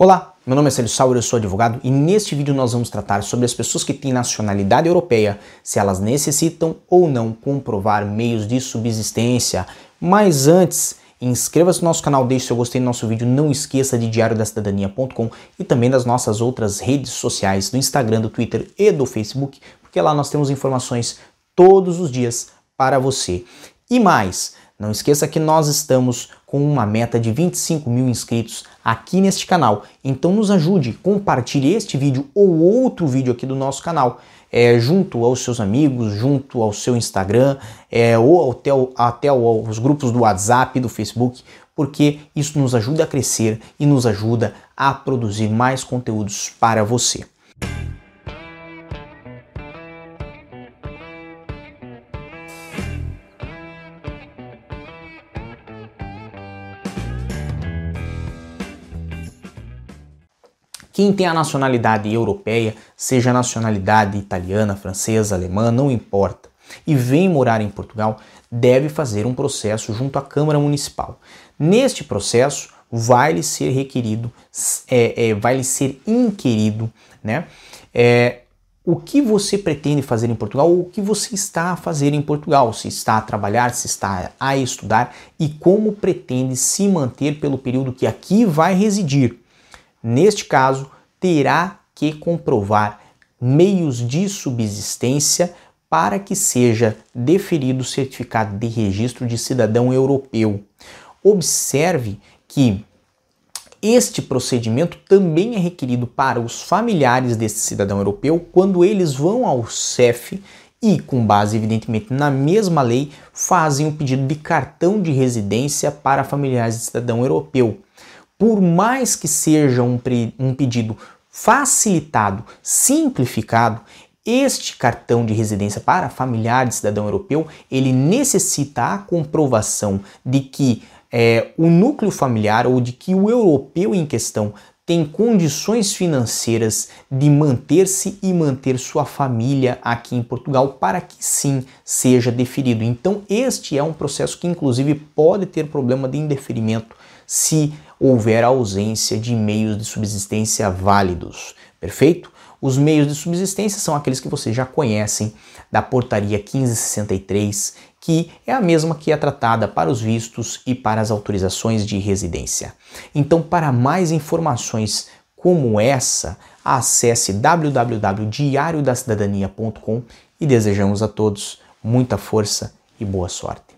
Olá, meu nome é Célio Sauer, eu sou advogado e neste vídeo nós vamos tratar sobre as pessoas que têm nacionalidade europeia, se elas necessitam ou não comprovar meios de subsistência. Mas antes, inscreva-se no nosso canal, deixe seu gostei no nosso vídeo, não esqueça de diariodacidadania.com e também das nossas outras redes sociais, do Instagram, do Twitter e do Facebook, porque lá nós temos informações todos os dias para você. E mais, não esqueça que nós estamos com uma meta de 25 mil inscritos aqui neste canal. Então nos ajude, compartilhe este vídeo ou outro vídeo aqui do nosso canal. É, junto aos seus amigos, junto ao seu Instagram, é, ou até, até grupos do WhatsApp, do Facebook, porque isso nos ajuda a crescer e nos ajuda a produzir mais conteúdos para você. Quem tem a nacionalidade europeia, seja nacionalidade italiana, francesa, alemã, não importa, e vem morar em Portugal, deve fazer um processo junto à Câmara Municipal. Neste processo, vai lhe ser requerido, é, é, vai lhe ser inquirido, né? É, o que você pretende fazer em Portugal, o que você está a fazer em Portugal, se está a trabalhar, se está a estudar e como pretende se manter pelo período que aqui vai residir. Neste caso, terá que comprovar meios de subsistência para que seja deferido o certificado de registro de cidadão europeu. Observe que este procedimento também é requerido para os familiares desse cidadão europeu quando eles vão ao CEF e, com base evidentemente na mesma lei, fazem o pedido de cartão de residência para familiares de cidadão europeu por mais que seja um, um pedido facilitado, simplificado, este cartão de residência para familiar de cidadão europeu, ele necessita a comprovação de que é, o núcleo familiar ou de que o europeu em questão tem condições financeiras de manter-se e manter sua família aqui em Portugal para que sim seja deferido. Então, este é um processo que inclusive pode ter problema de indeferimento se houver ausência de meios de subsistência válidos. Perfeito? Os meios de subsistência são aqueles que vocês já conhecem da Portaria 1563, que é a mesma que é tratada para os vistos e para as autorizações de residência. Então, para mais informações como essa, acesse www.diariodacidadania.com e desejamos a todos muita força e boa sorte.